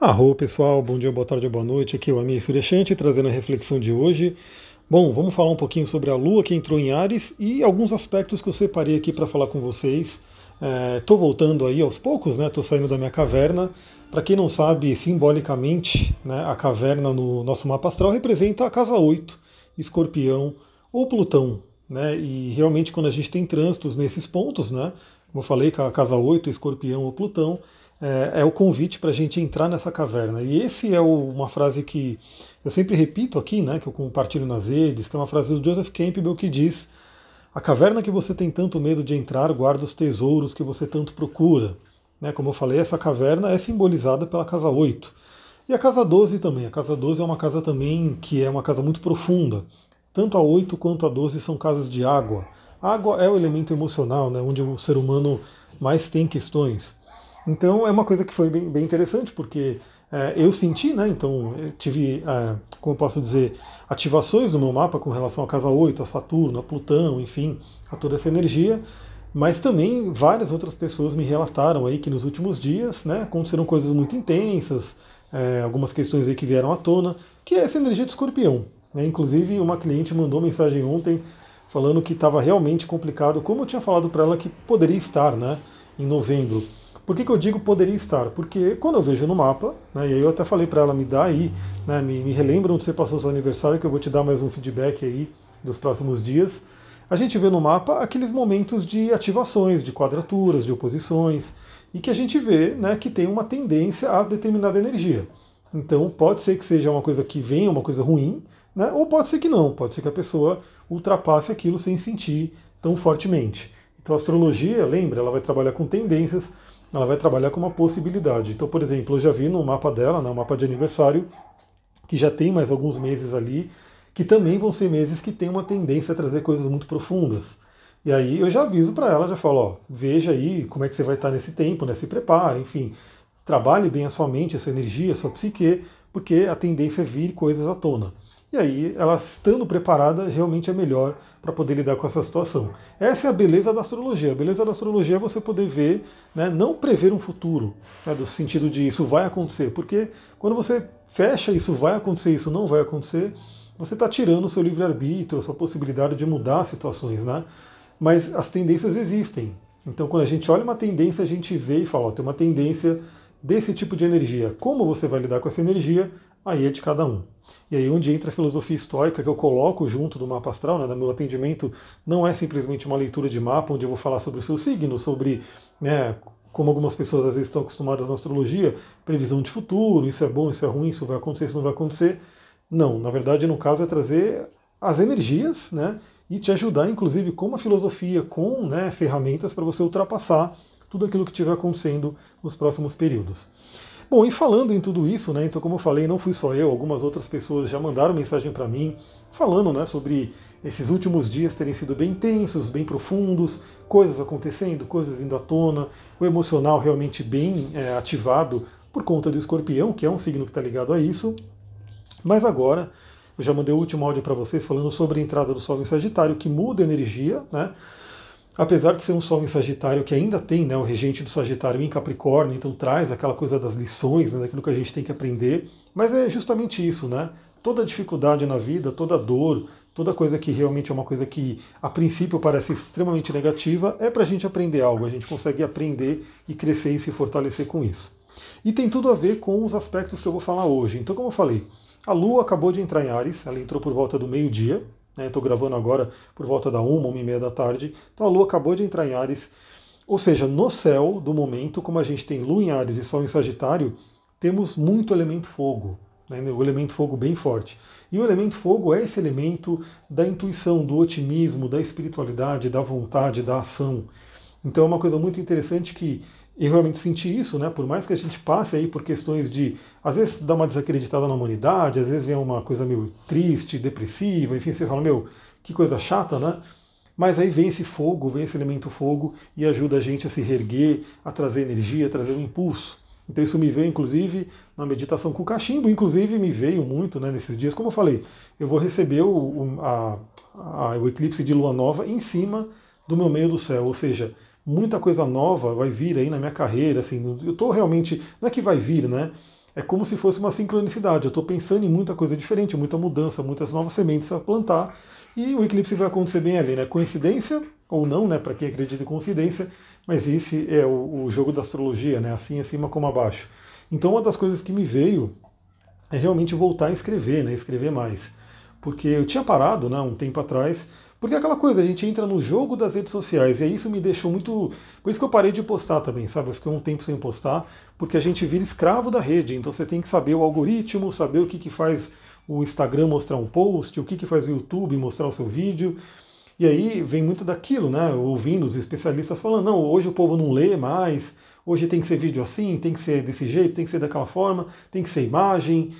Arro pessoal, bom dia, boa tarde, boa noite. Aqui é o Amir Suryashanti trazendo a reflexão de hoje. Bom, vamos falar um pouquinho sobre a Lua que entrou em Ares e alguns aspectos que eu separei aqui para falar com vocês. Estou é, voltando aí aos poucos, né? Estou saindo da minha caverna. Para quem não sabe, simbolicamente, né, a caverna no nosso mapa astral representa a casa 8, Escorpião ou Plutão. Né? E realmente quando a gente tem trânsitos nesses pontos, né? Como eu falei, a casa 8, Escorpião ou Plutão, é, é o convite para a gente entrar nessa caverna. E esse é o, uma frase que eu sempre repito aqui, né, que eu compartilho nas redes, que é uma frase do Joseph Campbell que diz: A caverna que você tem tanto medo de entrar guarda os tesouros que você tanto procura. Né, como eu falei, essa caverna é simbolizada pela casa 8. E a casa 12 também. A casa 12 é uma casa também que é uma casa muito profunda. Tanto a 8 quanto a 12 são casas de água. A água é o elemento emocional, né, onde o ser humano mais tem questões. Então é uma coisa que foi bem, bem interessante, porque é, eu senti, né? Então tive, é, como eu posso dizer, ativações no meu mapa com relação à casa 8, a Saturno, a Plutão, enfim, a toda essa energia. Mas também várias outras pessoas me relataram aí que nos últimos dias né, aconteceram coisas muito intensas, é, algumas questões aí que vieram à tona, que é essa energia de escorpião. Né? Inclusive, uma cliente mandou mensagem ontem falando que estava realmente complicado, como eu tinha falado para ela que poderia estar né, em novembro. Por que, que eu digo poderia estar? Porque quando eu vejo no mapa, né, e aí eu até falei para ela, me dá aí, né, me, me relembra onde você passou seu aniversário, que eu vou te dar mais um feedback aí dos próximos dias. A gente vê no mapa aqueles momentos de ativações, de quadraturas, de oposições, e que a gente vê né, que tem uma tendência a determinada energia. Então pode ser que seja uma coisa que venha, uma coisa ruim, né, ou pode ser que não, pode ser que a pessoa ultrapasse aquilo sem sentir tão fortemente. Então a astrologia, lembra, ela vai trabalhar com tendências, ela vai trabalhar com uma possibilidade. Então, por exemplo, eu já vi no mapa dela, no né, mapa de aniversário, que já tem mais alguns meses ali, que também vão ser meses que tem uma tendência a trazer coisas muito profundas. E aí eu já aviso para ela, já falo, ó, veja aí como é que você vai estar nesse tempo, né? Se prepare, enfim, trabalhe bem a sua mente, a sua energia, a sua psique, porque a tendência é vir coisas à tona. E aí, ela estando preparada, realmente é melhor para poder lidar com essa situação. Essa é a beleza da astrologia. A beleza da astrologia é você poder ver, né, não prever um futuro, né, do sentido de isso vai acontecer, porque quando você fecha isso vai acontecer, isso não vai acontecer, você está tirando o seu livre-arbítrio, a sua possibilidade de mudar situações, né? Mas as tendências existem. Então, quando a gente olha uma tendência, a gente vê e fala, ó, tem uma tendência desse tipo de energia. Como você vai lidar com essa energia, aí é de cada um. E aí onde entra a filosofia estoica que eu coloco junto do mapa astral, né, no meu atendimento, não é simplesmente uma leitura de mapa onde eu vou falar sobre o seu signo, sobre, né, como algumas pessoas às vezes estão acostumadas na astrologia, previsão de futuro, isso é bom, isso é ruim, isso vai acontecer, isso não vai acontecer. Não, na verdade, no caso, é trazer as energias, né, e te ajudar, inclusive, com uma filosofia, com né, ferramentas para você ultrapassar tudo aquilo que estiver acontecendo nos próximos períodos. Bom, e falando em tudo isso, né, então como eu falei, não fui só eu, algumas outras pessoas já mandaram mensagem para mim falando né, sobre esses últimos dias terem sido bem intensos, bem profundos, coisas acontecendo, coisas vindo à tona, o emocional realmente bem é, ativado por conta do escorpião, que é um signo que está ligado a isso. Mas agora, eu já mandei o último áudio para vocês falando sobre a entrada do Sol em Sagitário, que muda a energia, né? Apesar de ser um Sol em Sagitário que ainda tem né, o regente do Sagitário em Capricórnio, então traz aquela coisa das lições, né, daquilo que a gente tem que aprender, mas é justamente isso, né? Toda dificuldade na vida, toda dor, toda coisa que realmente é uma coisa que a princípio parece extremamente negativa, é para a gente aprender algo, a gente consegue aprender e crescer e se fortalecer com isso. E tem tudo a ver com os aspectos que eu vou falar hoje. Então, como eu falei, a Lua acabou de entrar em Ares, ela entrou por volta do meio-dia, Estou né? gravando agora por volta da uma, uma e meia da tarde. Então a Lua acabou de entrar em Ares. Ou seja, no céu do momento, como a gente tem Lua em Ares e Sol em Sagitário, temos muito elemento fogo. Né? O elemento fogo bem forte. E o elemento fogo é esse elemento da intuição, do otimismo, da espiritualidade, da vontade, da ação. Então é uma coisa muito interessante que eu realmente senti isso, né? Por mais que a gente passe aí por questões de, às vezes dá uma desacreditada na humanidade, às vezes vem uma coisa meio triste, depressiva, enfim, você fala, meu, que coisa chata, né? Mas aí vem esse fogo, vem esse elemento fogo e ajuda a gente a se reerguer, a trazer energia, a trazer um impulso. Então isso me veio, inclusive, na meditação com o cachimbo, inclusive me veio muito né, nesses dias. Como eu falei, eu vou receber o, a, a, o eclipse de lua nova em cima do meu meio do céu, ou seja, muita coisa nova vai vir aí na minha carreira, assim, eu estou realmente, não é que vai vir, né? é como se fosse uma sincronicidade. Eu estou pensando em muita coisa diferente, muita mudança, muitas novas sementes a plantar, e o eclipse vai acontecer bem ali, né? Coincidência ou não, né? Para quem acredita em coincidência, mas esse é o, o jogo da astrologia, né? Assim acima como abaixo. Então uma das coisas que me veio é realmente voltar a escrever, né? Escrever mais. Porque eu tinha parado, né, um tempo atrás, porque é aquela coisa, a gente entra no jogo das redes sociais, e isso me deixou muito. Por isso que eu parei de postar também, sabe? Eu fiquei um tempo sem postar, porque a gente vira escravo da rede, então você tem que saber o algoritmo, saber o que, que faz o Instagram mostrar um post, o que, que faz o YouTube mostrar o seu vídeo. E aí vem muito daquilo, né? Ouvindo os especialistas falando, não, hoje o povo não lê mais, hoje tem que ser vídeo assim, tem que ser desse jeito, tem que ser daquela forma, tem que ser imagem.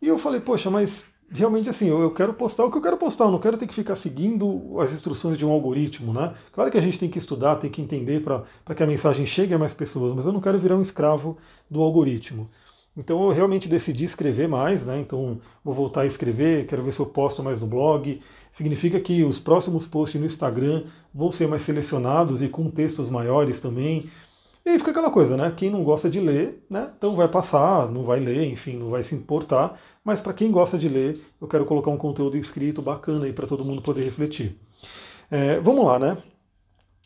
E eu falei, poxa, mas realmente assim, eu, quero postar o que eu quero postar, eu não quero ter que ficar seguindo as instruções de um algoritmo, né? Claro que a gente tem que estudar, tem que entender para que a mensagem chegue a mais pessoas, mas eu não quero virar um escravo do algoritmo. Então eu realmente decidi escrever mais, né? Então vou voltar a escrever, quero ver se eu posto mais no blog. Significa que os próximos posts no Instagram vão ser mais selecionados e com textos maiores também. E aí fica aquela coisa, né? Quem não gosta de ler, né? Então vai passar, não vai ler, enfim, não vai se importar. Mas para quem gosta de ler, eu quero colocar um conteúdo escrito bacana aí para todo mundo poder refletir. É, vamos lá, né?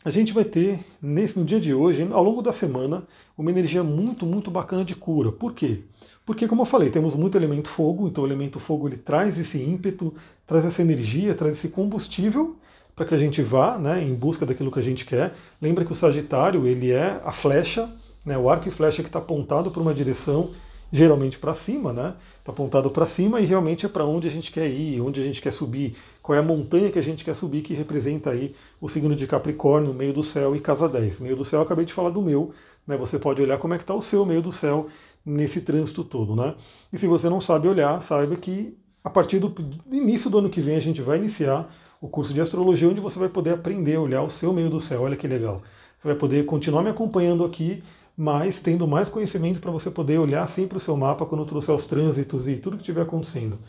A gente vai ter nesse, no dia de hoje, ao longo da semana, uma energia muito, muito bacana de cura. Por quê? Porque, como eu falei, temos muito elemento fogo, então o elemento fogo ele traz esse ímpeto, traz essa energia, traz esse combustível para que a gente vá né, em busca daquilo que a gente quer. Lembra que o Sagitário ele é a flecha, né, o arco e flecha que está apontado para uma direção, geralmente para cima, né? Está apontado para cima e realmente é para onde a gente quer ir, onde a gente quer subir, qual é a montanha que a gente quer subir, que representa aí o signo de Capricórnio, meio do céu e casa 10. Meio do céu, acabei de falar do meu, né? Você pode olhar como é que está o seu meio do céu nesse trânsito todo, né? E se você não sabe olhar, saiba que a partir do início do ano que vem a gente vai iniciar o curso de astrologia, onde você vai poder aprender a olhar o seu meio do céu. Olha que legal. Você vai poder continuar me acompanhando aqui, mas tendo mais conhecimento para você poder olhar sempre o seu mapa quando trouxer os trânsitos e tudo que estiver acontecendo.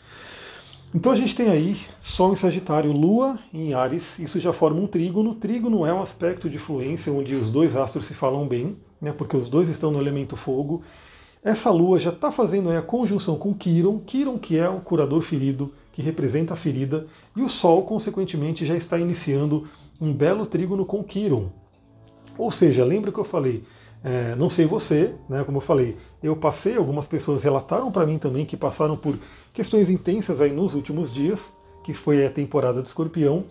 Então a gente tem aí Sol em Sagitário, Lua em Ares, isso já forma um trígono. Trígono é um aspecto de fluência onde os dois astros se falam bem, né, porque os dois estão no elemento fogo. Essa Lua já está fazendo a conjunção com Quiron, Quiron que é o curador ferido, que representa a ferida, e o Sol, consequentemente, já está iniciando um belo trígono com Quiron. Ou seja, lembra que eu falei, é, não sei você, né, como eu falei, eu passei, algumas pessoas relataram para mim também que passaram por questões intensas aí nos últimos dias, que foi a temporada do escorpião,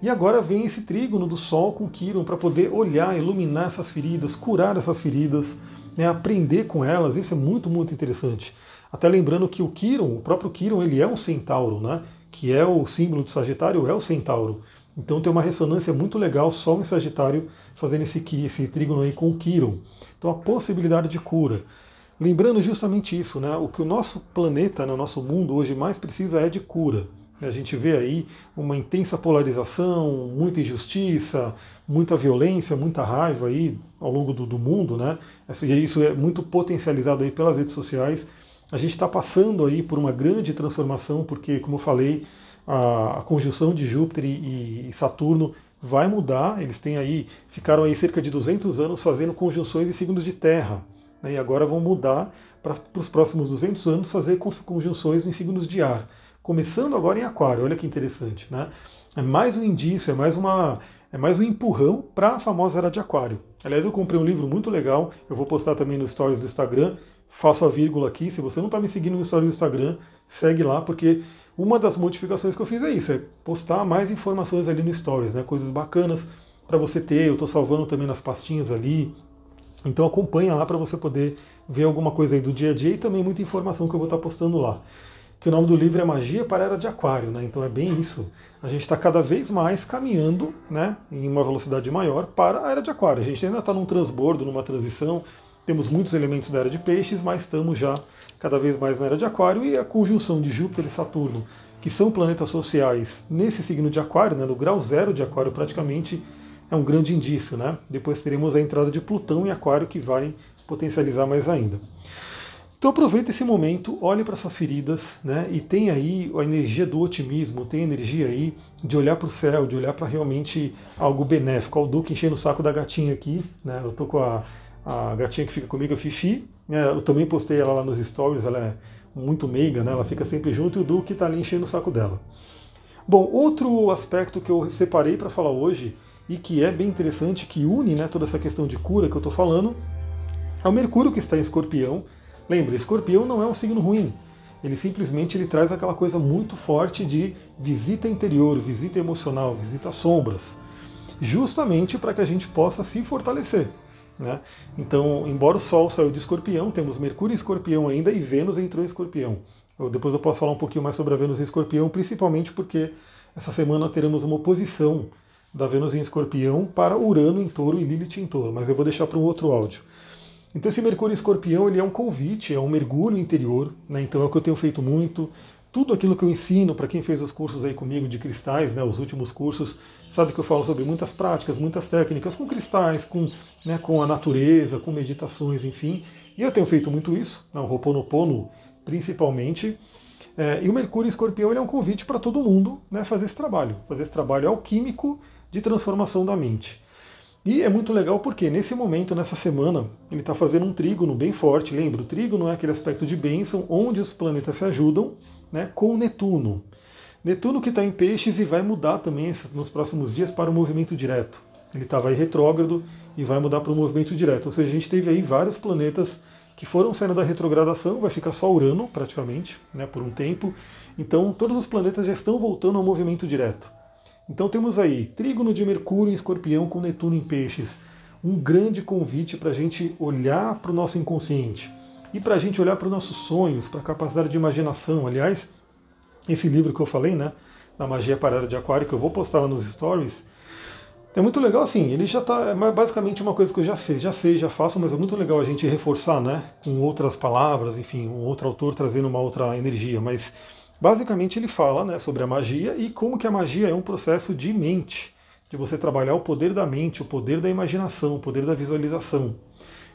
e agora vem esse trígono do Sol com Quiron para poder olhar, iluminar essas feridas, curar essas feridas, né, aprender com elas, isso é muito, muito interessante. Até lembrando que o Quiron, o próprio Quiron, ele é um centauro, né? Que é o símbolo do Sagitário, é o centauro. Então tem uma ressonância muito legal, Sol em Sagitário fazendo esse, esse trígono aí com o Quiron. Então a possibilidade de cura. Lembrando justamente isso, né? O que o nosso planeta, né, o nosso mundo hoje mais precisa é de cura. A gente vê aí uma intensa polarização, muita injustiça, muita violência, muita raiva aí ao longo do, do mundo, né? Isso é muito potencializado aí pelas redes sociais. A gente está passando aí por uma grande transformação, porque, como eu falei, a, a conjunção de Júpiter e, e, Saturno vai mudar. Eles têm aí, ficaram aí cerca de 200 anos fazendo conjunções em signos de terra. Né, e agora vão mudar para os próximos 200 anos fazer conjunções em signos de ar. Começando agora em Aquário, olha que interessante. Né? É mais um indício, é mais uma, é mais um empurrão para a famosa era de Aquário. Aliás, eu comprei um livro muito legal, eu vou postar também nos stories do Instagram, faço a vírgula aqui. Se você não está me seguindo no story do Instagram, segue lá, porque uma das modificações que eu fiz é isso, é postar mais informações ali no Stories, né? Coisas bacanas para você ter. Eu estou salvando também nas pastinhas ali. Então acompanha lá para você poder ver alguma coisa aí do dia a dia e também muita informação que eu vou estar tá postando lá. Que o nome do livro é Magia para a Era de Aquário, né? Então é bem isso. A gente está cada vez mais caminhando, né, em uma velocidade maior para a Era de Aquário. A gente ainda está num transbordo, numa transição. Temos muitos elementos da era de peixes, mas estamos já cada vez mais na era de aquário e a conjunção de Júpiter e Saturno, que são planetas sociais nesse signo de aquário, né, no grau zero de aquário praticamente, é um grande indício. Né? Depois teremos a entrada de Plutão em aquário que vai potencializar mais ainda. Então aproveita esse momento, olhe para suas feridas, né? E tem aí a energia do otimismo, tem energia aí de olhar para o céu, de olhar para realmente algo benéfico. Olha o Duque enchendo o saco da gatinha aqui, né? Eu tô com a, a gatinha que fica comigo, a Fifi, É, eu também postei ela lá nos stories, ela é muito meiga, né? ela fica sempre junto e o Duque está ali enchendo o saco dela. Bom, outro aspecto que eu separei para falar hoje e que é bem interessante, que une né, toda essa questão de cura que eu estou falando, é o Mercúrio que está em Escorpião. Lembra, Escorpião não é um signo ruim. Ele simplesmente ele traz aquela coisa muito forte de visita interior, visita emocional, visita sombras, justamente para que a gente possa se fortalecer. Né? Então, embora o Sol saiu de Escorpião, temos Mercúrio em Escorpião ainda e Vênus entrou em Escorpião. Eu, depois eu posso falar um pouquinho mais sobre a Vênus em Escorpião, principalmente porque essa semana teremos uma oposição da Vênus em Escorpião para Urano em Touro e Lilith em Touro, mas eu vou deixar para um outro áudio. Então esse Mercúrio em Escorpião ele é um convite, é um mergulho interior, né? então é o que eu tenho feito muito. Tudo aquilo que eu ensino para quem fez os cursos aí comigo de cristais, né, os últimos cursos, sabe que eu falo sobre muitas práticas, muitas técnicas com cristais, com, né, com a natureza, com meditações, enfim. E eu tenho feito muito isso, né, o Ho'oponopono principalmente. É, e o Mercúrio Escorpião ele é um convite para todo mundo né, fazer esse trabalho, fazer esse trabalho alquímico de transformação da mente. E é muito legal porque nesse momento, nessa semana, ele está fazendo um trígono bem forte. Lembra, o trígono é aquele aspecto de bênção onde os planetas se ajudam né, com Netuno. Netuno que está em peixes e vai mudar também nos próximos dias para o movimento direto. Ele estava aí retrógrado e vai mudar para o movimento direto. Ou seja, a gente teve aí vários planetas que foram saindo da retrogradação, vai ficar só Urano praticamente, né, por um tempo. Então todos os planetas já estão voltando ao movimento direto. Então temos aí trígono de Mercúrio em escorpião com Netuno em peixes. Um grande convite para a gente olhar para o nosso inconsciente e para a gente olhar para os nossos sonhos, para a capacidade de imaginação. Aliás, esse livro que eu falei, né, da magia parada de aquário, que eu vou postar lá nos stories, é muito legal assim, ele já está, é basicamente uma coisa que eu já sei, já sei, já faço, mas é muito legal a gente reforçar, né, com outras palavras, enfim, um outro autor trazendo uma outra energia, mas Basicamente ele fala né, sobre a magia e como que a magia é um processo de mente, de você trabalhar o poder da mente, o poder da imaginação, o poder da visualização.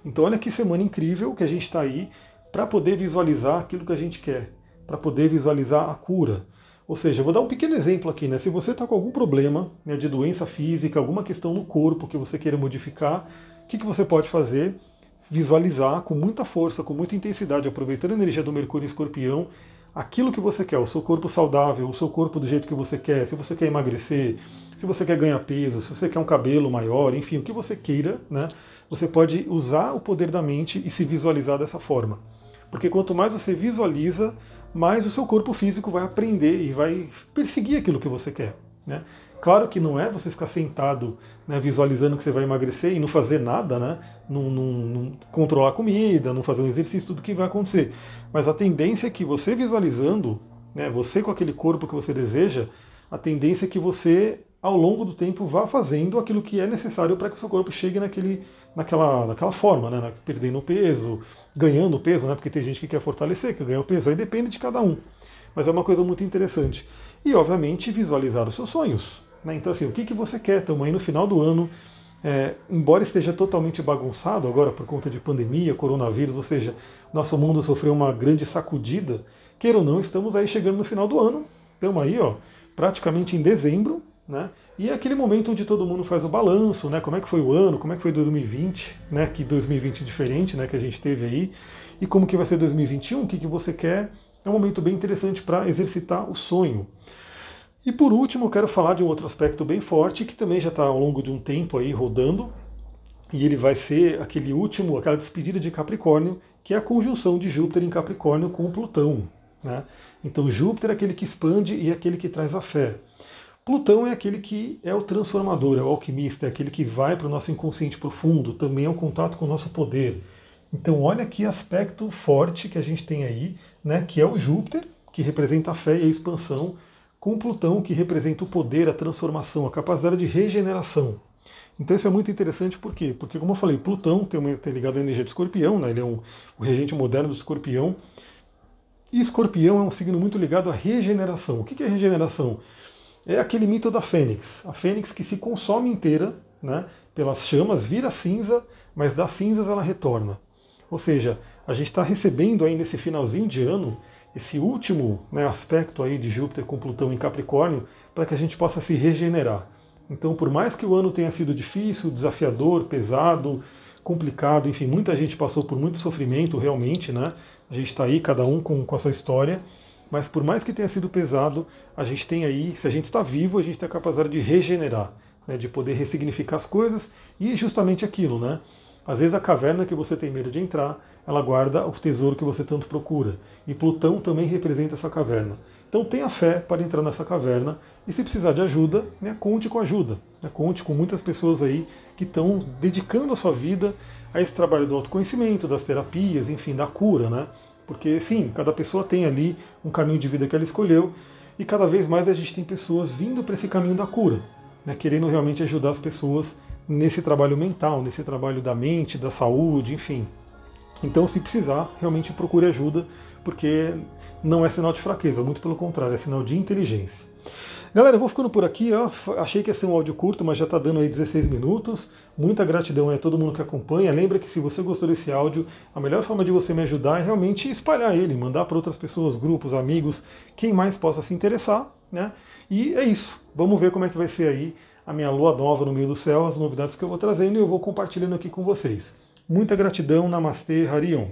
Então olha que semana incrível que a gente está aí para poder visualizar aquilo que a gente quer, para poder visualizar a cura. Ou seja, vou dar um pequeno exemplo aqui, né? Se você está com algum problema né, de doença física, alguma questão no corpo que você queira modificar, o que, que você pode fazer? Visualizar com muita força, com muita intensidade, aproveitando a energia do Mercúrio Escorpião, aquilo que você quer, o seu corpo saudável, o seu corpo do jeito que você quer, se você quer emagrecer, se você quer ganhar peso, se você quer um cabelo maior, enfim, o que você queira, né? Você pode usar o poder da mente e se visualizar dessa forma. Porque quanto mais você visualiza, mais o seu corpo físico vai aprender e vai perseguir aquilo que você quer. Né? Claro que não é você ficar sentado né, visualizando que você vai emagrecer e não fazer nada, né? Não, não, não, controlar a comida, não fazer um exercício, tudo que vai acontecer. Mas a tendência é que você visualizando, né, você com aquele corpo que você deseja, a tendência é que você, ao longo do tempo, vá fazendo aquilo que é necessário para que o seu corpo chegue naquele, naquela, naquela forma, né, perdendo peso, ganhando peso, né, porque tem gente que quer fortalecer, que ganha o peso, aí depende de cada um. Mas é uma coisa muito interessante. E, obviamente, visualizar os seus sonhos. Né? Então, assim, o que, que você quer? Estamos aí no final do ano, é, embora esteja totalmente bagunçado agora por conta de pandemia, coronavírus, ou seja, nosso mundo sofreu uma grande sacudida, queira ou não, estamos aí chegando no final do ano, estamos aí, ó, praticamente em dezembro, né? E é aquele momento onde todo mundo faz o balanço, né? Como é que foi o ano, como é que foi 2020, né? Que 2020 é diferente, né? Que a gente teve aí, e como que vai ser 2021, o que, que você quer. É um momento bem interessante para exercitar o sonho. E por último, eu quero falar de um outro aspecto bem forte que também já está ao longo de um tempo aí rodando, e ele vai ser aquele último, aquela despedida de Capricórnio, que é a conjunção de Júpiter em Capricórnio com Plutão. Né? Então Júpiter é aquele que expande e é aquele que traz a fé. Plutão é aquele que é o transformador, é o alquimista, é aquele que vai para o nosso inconsciente profundo, também é o um contato com o nosso poder. Então olha que aspecto forte que a gente tem aí, né, que é o Júpiter, que representa a fé e a expansão, com Plutão, que representa o poder, a transformação, a capacidade de regeneração. Então isso é muito interessante por quê? Porque, como eu falei, Plutão tem, uma, tem ligado à energia de escorpião, né? ele é um, o regente moderno do escorpião. E escorpião é um signo muito ligado à regeneração. O que é regeneração? É aquele mito da fênix. A fênix que se consome inteira né, pelas chamas, vira cinza, mas das cinzas ela retorna. Ou seja, a gente está recebendo aí nesse finalzinho de ano esse último né, aspecto aí de Júpiter com Plutão em Capricórnio, para que a gente possa se regenerar. Então, por mais que o ano tenha sido difícil, desafiador, pesado, complicado, enfim, muita gente passou por muito sofrimento realmente, né? A gente está aí, cada um com, com a sua história, mas por mais que tenha sido pesado, a gente tem aí, se a gente está vivo, a gente tem a capacidade de regenerar, né? de poder ressignificar as coisas e justamente aquilo, né? Às vezes a caverna que você tem medo de entrar, ela guarda o tesouro que você tanto procura. E Plutão também representa essa caverna. Então tenha fé para entrar nessa caverna e se precisar de ajuda, né, conte com ajuda. Né, conte com muitas pessoas aí que estão dedicando a sua vida a esse trabalho do autoconhecimento, das terapias, enfim, da cura, né? Porque sim, cada pessoa tem ali um caminho de vida que ela escolheu e cada vez mais a gente tem pessoas vindo para esse caminho da cura, né, querendo realmente ajudar as pessoas nesse trabalho mental, nesse trabalho da mente, da saúde, enfim. Então, se precisar, realmente procure ajuda, porque não é sinal de fraqueza, muito pelo contrário, é sinal de inteligência. Galera, eu vou ficando por aqui. Ó. Achei que ia ser um áudio curto, mas já está dando aí 16 minutos. Muita gratidão a todo mundo que acompanha. Lembra que se você gostou desse áudio, a melhor forma de você me ajudar é realmente espalhar ele, mandar para outras pessoas, grupos, amigos, quem mais possa se interessar. Né? E é isso. Vamos ver como é que vai ser aí a minha lua nova no meio do céu, as novidades que eu vou trazendo e eu vou compartilhando aqui com vocês. Muita gratidão, Namastê, Harion.